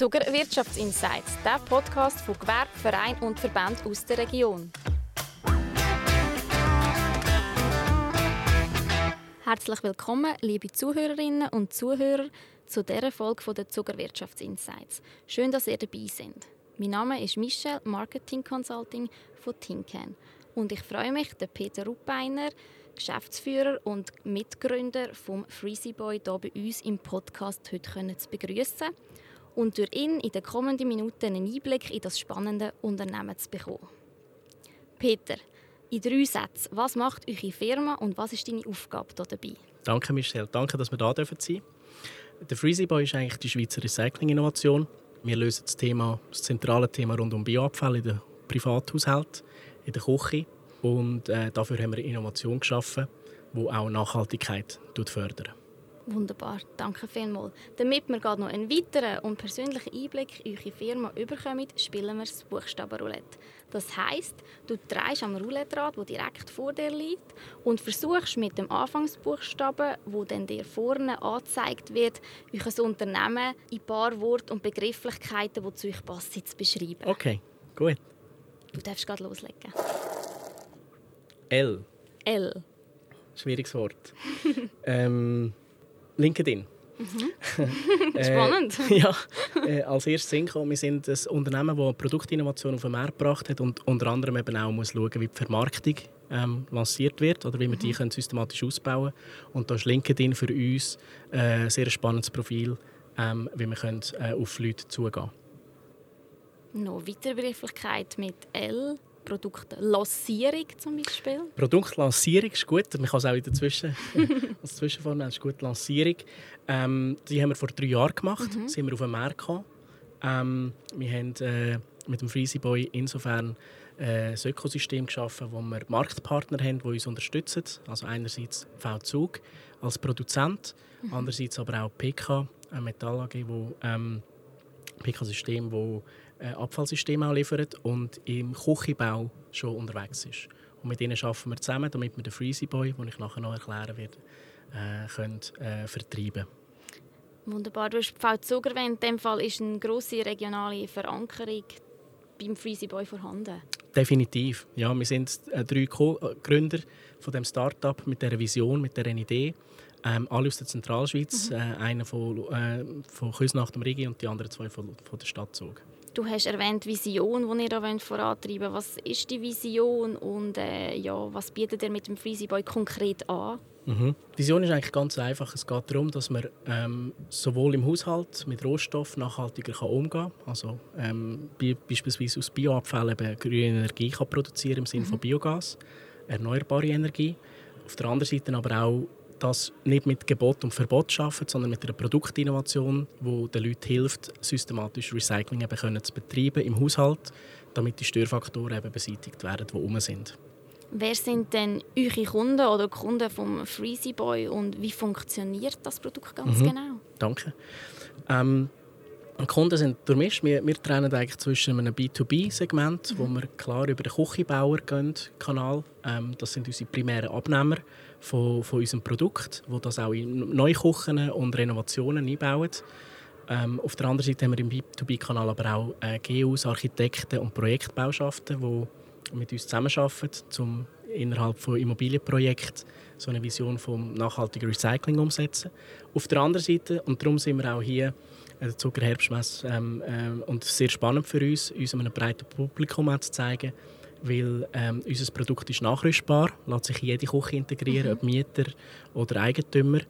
Zuckerwirtschaftsinsights, der Podcast von Gewerbe, Verein und Verband aus der Region. Herzlich willkommen, liebe Zuhörerinnen und Zuhörer, zu dieser Folge der Zuckerwirtschaftsinsights. Schön, dass ihr dabei seid. Mein Name ist Michelle, Marketing Consulting von Tinken. Und ich freue mich, den Peter Ruppeiner, Geschäftsführer und Mitgründer vom Freezy Boy hier bei uns im Podcast heute zu begrüßen und durch ihn in den kommenden Minuten einen Einblick in das spannende Unternehmen zu bekommen. Peter, in drei Sätzen, was macht eure Firma und was ist deine Aufgabe hier dabei? Danke, Michelle. Danke, dass wir hier sein dürfen. Der Freezy Boy ist eigentlich die Schweizer Recycling-Innovation. Wir lösen das, Thema, das zentrale Thema rund um Bioabfall in den Privathaushalten, in der Küche. Und äh, dafür haben wir Innovation geschaffen, die auch Nachhaltigkeit fördert. Wunderbar, danke vielmals. Damit wir gerade noch einen weiteren und persönlichen Einblick in eure Firma bekommen, spielen wir das Buchstabenroulette. Das heisst, du drehst am Roulette-Rad, das direkt vor dir liegt, und versuchst mit dem Anfangsbuchstaben, wo dann dir vorne angezeigt wird, euer Unternehmen in ein paar Worte und Begrifflichkeiten, die zu euch passen, zu beschreiben. Okay, gut. Du darfst gerade loslegen. L. L. Schwieriges Wort. ähm, LinkedIn. Mhm. Spannend. äh, ja, äh, als erstes hinkommen. Wir sind ein Unternehmen, das Produktinnovation auf den Markt gebracht hat und unter anderem eben auch muss schauen, wie die Vermarktung ähm, lanciert wird oder wie wir mhm. die können systematisch ausbauen können. Und da ist LinkedIn für uns äh, ein sehr spannendes Profil, ähm, wie wir können, äh, auf Leute zugehen können. Noch weitere Begrifflichkeit mit L. Produktlancierung zum Beispiel? Produktlancierung ist gut. Man kann es auch in der Zwischen als Zwischenform ist gut. Lancierung. Ähm, die haben wir vor drei Jahren gemacht. Mhm. Sind wir auf dem Markt gekommen. Ähm, wir haben äh, mit dem Freezy Boy insofern äh, ein Ökosystem geschaffen, wo wir Marktpartner haben, die uns unterstützen. Also einerseits V-Zug als Produzent, mhm. andererseits aber auch PK, ein Metall AG, wo ähm, PK-System, wo äh, Abfallsystem auch liefert und im Küchenbau schon unterwegs ist. Und mit ihnen arbeiten wir zusammen, damit wir den Freezy Boy, den ich nachher noch erklären werde, äh, können, äh, vertreiben Wunderbar. Du hast V-Zug erwähnt. In dem Fall ist eine grosse regionale Verankerung beim Freezy Boy vorhanden. Definitiv. Ja, wir sind äh, drei Co äh, Gründer von dem Startup mit dieser Vision, mit dieser Idee. Ähm, alle aus der Zentralschweiz. Mhm. Äh, einer von, äh, von Küsnacht am Rigi und die anderen zwei von, von der Stadt Zug. Du hast erwähnt Vision, die ihr da vorantreiben wollt. Was ist die Vision und äh, ja, was bietet ihr mit dem Freezy Boy konkret an? Mhm. Die Vision ist eigentlich ganz einfach. Es geht darum, dass man ähm, sowohl im Haushalt mit Rohstoff nachhaltiger kann umgehen kann. Also ähm, beispielsweise aus Bioabfällen grüne Energie kann produzieren im Sinne mhm. von Biogas, erneuerbare Energie. Auf der anderen Seite aber auch das nicht mit Gebot und Verbot schaffen, sondern mit einer Produktinnovation, die den Leuten hilft, systematisch Recycling eben können zu betreiben im Haushalt, damit die Störfaktoren eben beseitigt werden, die herum sind. Wer sind denn eure Kunden oder Kunden vom Freezy Boy und wie funktioniert das Produkt ganz mhm. genau? Danke. Ähm, Kunden sind durchmischt. Wir, wir trennen eigentlich zwischen einem B2B-Segment, mhm. wo wir klar über den Küchenbauer gehen, Kanal. Ähm, das sind unsere primären Abnehmer von, von unserem Produkt, wo das auch in Neuküchen und Renovationen einbauen. Ähm, auf der anderen Seite haben wir im B2B-Kanal aber auch äh, GUs, Architekten und Projektbauschaften, die mit uns zusammenarbeiten, um innerhalb von Immobilienprojekten so eine Vision vom nachhaltigen Recycling umsetzen. Auf der anderen Seite, und darum sind wir auch hier äh, der Zucker Herbstmesse ähm, äh, und sehr spannend für uns, uns einem breiten Publikum zu zeigen, weil ähm, unser Produkt ist nachrüstbar, lässt sich in jede Küche integrieren, mhm. ob Mieter oder Eigentümer.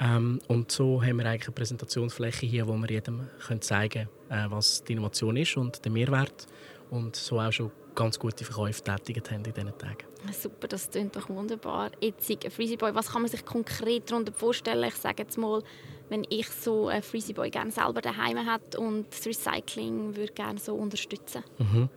Ähm, und so haben wir eigentlich eine Präsentationsfläche hier, wo wir jedem können zeigen können, äh, was die Innovation ist und der Mehrwert. Und so auch schon ganz gute Verkäufe tätigt haben in diesen Tagen. Super, das klingt doch wunderbar. Jetzt, Freezy Boy, was kann man sich konkret darunter vorstellen? Ich sage jetzt mal, wenn ich so einen Freezy Boy gerne selber daheim hätte und das Recycling würde gerne so unterstützen. Mhm.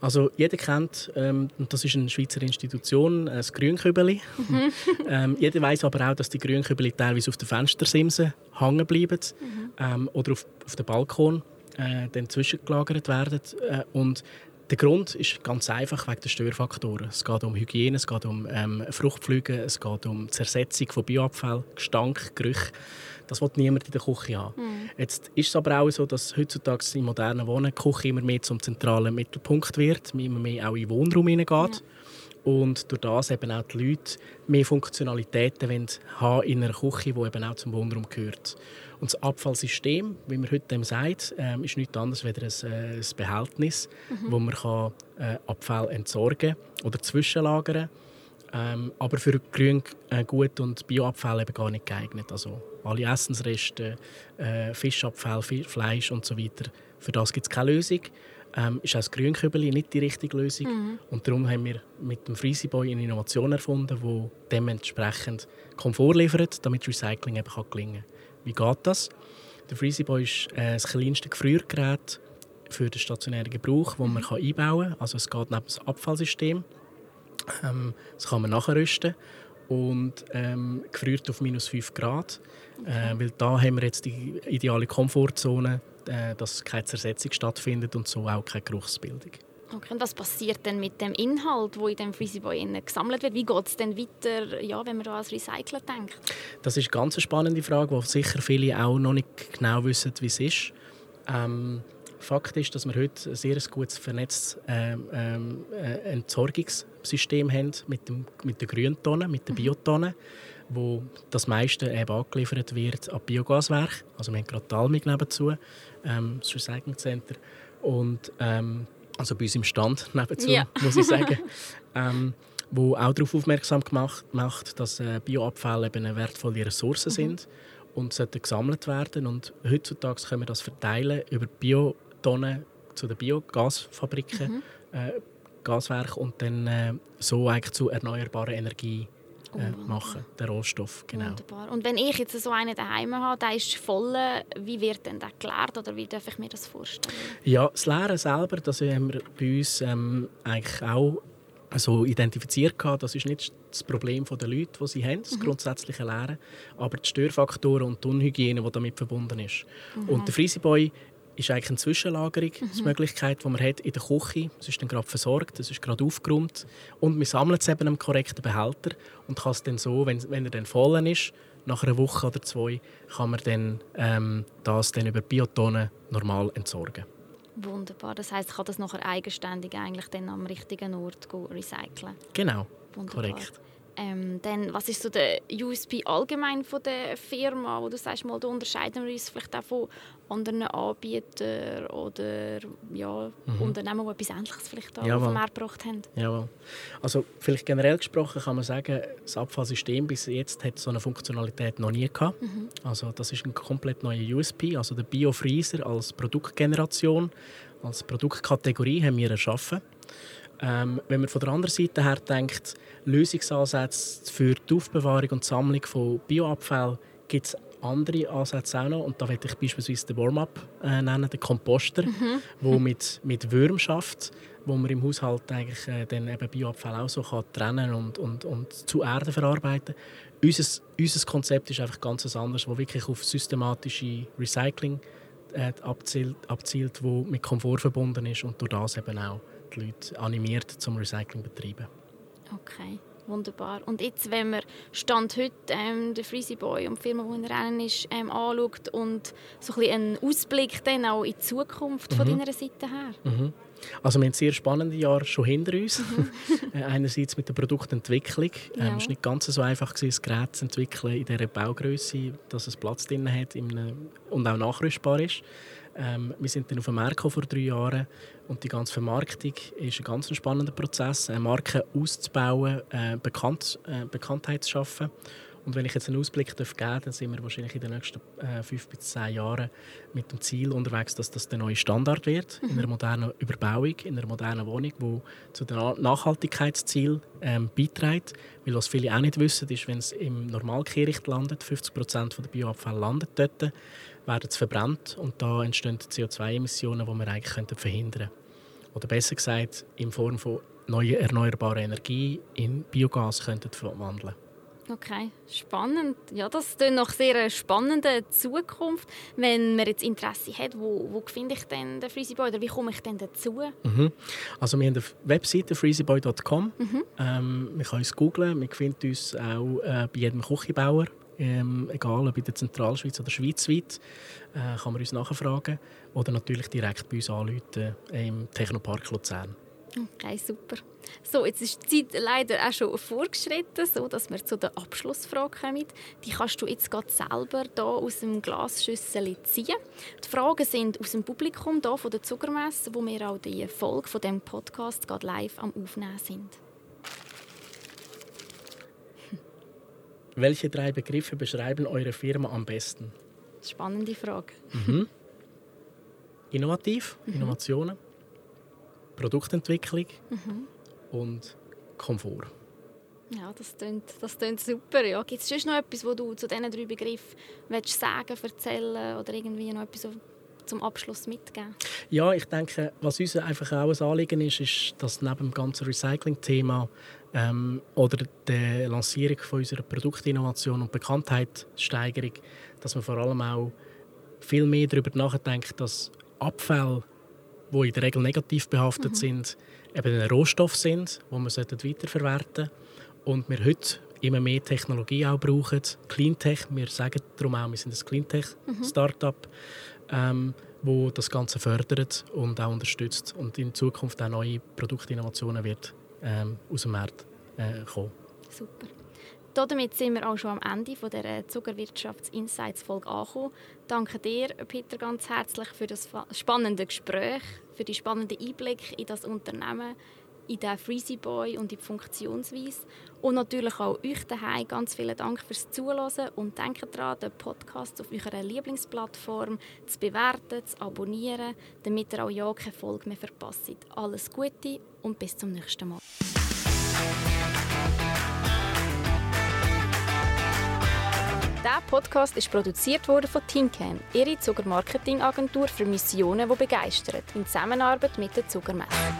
Also jeder kennt, ähm, und das ist eine Schweizer Institution, das Grünkübeli. Mhm. ähm, jeder weiß aber auch, dass die Grünkübeli teilweise auf den Fenstersimsen hängen bleiben mhm. ähm, oder auf, auf dem Balkon äh, dann zwischengelagert werden. Äh, und der Grund ist ganz einfach wegen der Störfaktoren. Es geht um Hygiene, es geht um ähm, Fruchtflüge, es geht um Zersetzung von Bioabfall, Gestank, Gerüche. Das will niemand in der Küche haben. Mhm. Jetzt ist es aber auch so, dass heutzutage in modernen Wohnen die Küche immer mehr zum zentralen Mittelpunkt wird, immer mehr auch in den Wohnraum hineingeht. Ja. Und durch das eben auch die Leute mehr Funktionalitäten haben in einer Küche, die eben auch zum Wohnraum gehört. Und das Abfallsystem, wie man heute dem sagt, ähm, ist nichts anderes als ein, äh, ein Behältnis, mhm. wo man kann, äh, Abfall entsorgen oder zwischenlagern kann. Ähm, aber für Grün, äh, Gut und Bioabfall eben gar nicht geeignet. Also alle Essensreste, äh, Fischabfall, Fleisch und so weiter. Für das gibt es keine Lösung. Ähm, ist auch das Grünkübeli nicht die richtige Lösung. Mhm. Und darum haben wir mit dem Freezyboy eine Innovation erfunden, die dementsprechend Komfort liefert, damit Recycling eben gelingen kann. Wie geht das? Der Freezyboy ist äh, das kleinste Gefriergerät für den stationären Gebrauch, das man einbauen kann. Also es geht neben das Abfallsystem. Ähm, das kann man nachrüsten und ähm, gefriert auf minus 5 Grad. Äh, weil da haben wir jetzt die ideale Komfortzone, äh, dass keine Zersetzung stattfindet und so auch keine Geruchsbildung. Okay, und was passiert denn mit dem Inhalt, der in dem Freezyboy gesammelt wird? Wie geht es denn weiter, ja, wenn man da ans Recyceln denkt? Das ist eine ganz spannende Frage, wo sicher viele auch noch nicht genau wissen, wie es ist. Ähm, Fakt ist, dass wir heute ein sehr gutes vernetztes ähm, ähm, äh, Entsorgungssystem haben mit, dem, mit den Grüntonnen, mit den mhm. Biotonnen, wo das meiste eben angeliefert wird an Biogaswerk. Also wir haben gerade Talmig nebenzu, ähm, das Recycling Center. Und ähm, also bei uns im Stand nebenzu, ja. muss ich sagen. ähm, wo auch darauf aufmerksam gemacht macht, dass äh, Bioabfälle eben eine wertvolle Ressource mhm. sind und sollten gesammelt werden. Und heutzutage können wir das verteilen über Biotonnen zu den Biogasfabriken, mhm. äh, Gaswerken und dann äh, so eigentlich zu erneuerbarer Energie äh, machen, der Rohstoff. Genau. Wunderbar. Und wenn ich jetzt so einen daheim habe, der ist voll, wie wird denn der geklärt oder wie darf ich mir das vorstellen? Ja, das Leeren selber, das haben wir bei uns ähm, eigentlich auch so identifiziert gehabt. Das ist nicht das Problem der Leute, die sie haben, das mhm. grundsätzliche Lehren, aber die Störfaktoren und die Unhygiene, die damit verbunden ist. Mhm. Und der Freezyboy ist eigentlich eine Zwischenlagerungsmöglichkeit, mhm. die man hat in der Küche. Es ist dann gerade versorgt, es ist gerade aufgeräumt und man sammelt es eben im korrekten Behälter und kann es dann so, wenn, wenn er dann voll ist, nach einer Woche oder zwei, kann man dann, ähm, das dann über Biotonnen normal entsorgen. Wunderbar. Das heißt, ich kann das nachher eigenständig eigentlich dann am richtigen Ort recyceln. Genau. Wunderbar. Korrekt. Ähm, dann, was ist so der USP allgemein von der Firma, wo du sagst, mal, da unterscheiden wir uns vielleicht auch von anderen Anbietern oder ja, mhm. Unternehmen, die etwas Ähnliches vielleicht auch auf den Markt gebracht haben? Jawohl. Also vielleicht generell gesprochen kann man sagen, das Abfallsystem bis jetzt hat so eine Funktionalität noch nie gehabt. Mhm. Also das ist ein komplett neuer USP, also der Biofreezer als Produktgeneration, als Produktkategorie haben wir erschaffen. Ähm, wenn man von der anderen Seite her denkt, Lösungsansätze für die Aufbewahrung und Sammlung von Bioabfällen gibt es andere Ansätze auch noch. Und da möchte ich beispielsweise den Warm-up äh, nennen, den Komposter, mhm. wo mit, mit Würm schafft, wo man im Haushalt eigentlich äh, dann eben Bioabfall auch so kann trennen und, und, und zu Erde verarbeiten. Unser, unser Konzept ist einfach ganz anderes, wo wirklich auf systematische Recycling äh, abzielt, abzielt, wo mit Komfort verbunden ist und durch das eben auch die Leute animiert zum Recycling betreiben. Okay, wunderbar. Und jetzt, wenn man Stand heute ähm, den Freezy Boy und die Firma, die in Rennen ist, ähm, anschaut und so ein einen Ausblick dann auch in die Zukunft mhm. von deiner Seite her? Mhm. Also wir haben sehr spannende Jahre schon hinter uns. Mhm. Äh, einerseits mit der Produktentwicklung. Ähm, ja. es war nicht ganz so einfach, ein Gerät zu entwickeln in dieser Baugröße, dass es Platz drin hat und auch nachrüstbar ist. Ähm, wir sind dann auf den Markt vor drei Jahren und die ganze Vermarktung ist ein ganz spannender Prozess, eine Marke auszubauen, äh, Bekannt, äh, Bekanntheit zu schaffen. Und wenn ich jetzt einen Ausblick geben darf, dann sind wir wahrscheinlich in den nächsten äh, fünf bis zehn Jahren mit dem Ziel unterwegs, dass das der neue Standard wird mhm. in einer modernen Überbauung, in einer modernen Wohnung, die zu den Nachhaltigkeitszielen ähm, beiträgt. Weil was viele auch nicht wissen, ist, wenn es im Normalkehricht landet, 50 Prozent der Bioabfälle landet dort, werden sie verbrannt und da entstehen CO2-Emissionen, die wir eigentlich verhindern könnten. Oder besser gesagt, in Form von neuer erneuerbarer Energie in Biogas könnten verwandeln Okay, spannend. Ja, das ist noch sehr spannende Zukunft. Wenn man jetzt Interesse hat, wo, wo finde ich denn den Freezyboy oder wie komme ich denn dazu? Mhm. Also wir haben eine Webseite freezyboy.com. Mhm. Ähm, man kann uns googlen, man findet uns auch äh, bei jedem Küchenbauer ähm, egal ob in der Zentralschweiz oder schweizweit, äh, kann man uns nachfragen oder natürlich direkt bei uns anrufen im Technopark Luzern. Okay, super. So, jetzt ist die Zeit leider auch schon vorgeschritten, so dass wir zu der Abschlussfrage kommen. Die kannst du jetzt gerade selber hier aus dem Glasschüssel ziehen. Die Fragen sind aus dem Publikum hier von der Zuckermesse, wo wir auch die Folge von dem Podcast gerade live am Aufnehmen sind. Welche drei Begriffe beschreiben eure Firma am besten? Spannende Frage. Mhm. Innovativ, mhm. Innovationen, Produktentwicklung mhm. und Komfort. Ja, das klingt, das klingt super. Ja. Gibt es sonst noch etwas, was du zu diesen drei Begriffen willst sagen, erzählen oder irgendwie noch etwas zum Abschluss mitgeben? Ja, ich denke, was uns einfach auch ein Anliegen ist, ist, dass neben dem ganzen Recycling-Thema ähm, oder der Lancierung von unserer Produktinnovation und Bekanntheitssteigerung, dass man vor allem auch viel mehr darüber nachdenkt, dass Abfälle, die in der Regel negativ behaftet mhm. sind, eben ein Rohstoff sind, den wir weiterverwerten sollten. Und wir heute immer mehr Technologie auch brauchen. Cleantech, wir sagen darum auch, wir sind ein Cleantech-Startup, mhm. ähm, wo das Ganze fördert und auch unterstützt und in Zukunft auch neue Produktinnovationen wird ähm, aus dem Markt äh, kommen. Super. Damit sind wir auch schon am Ende von der Zuckerwirtschafts-Insights-Folge angekommen. Danke dir, Peter, ganz herzlich für das spannende Gespräch, für die spannenden Einblick in das Unternehmen, in den Freezy Boy und in die Funktionsweise. Und natürlich auch euch daheim ganz vielen Dank fürs Zuhören und denkt daran, den Podcast auf eurer Lieblingsplattform zu bewerten, zu abonnieren, damit ihr auch ja keine Folge mehr verpasst. Alles Gute und bis zum nächsten Mal. Der Podcast ist produziert worden von Tincan, ihre Zuckermarketingagentur für Missionen, die begeistern, in Zusammenarbeit mit der Zuckermesse.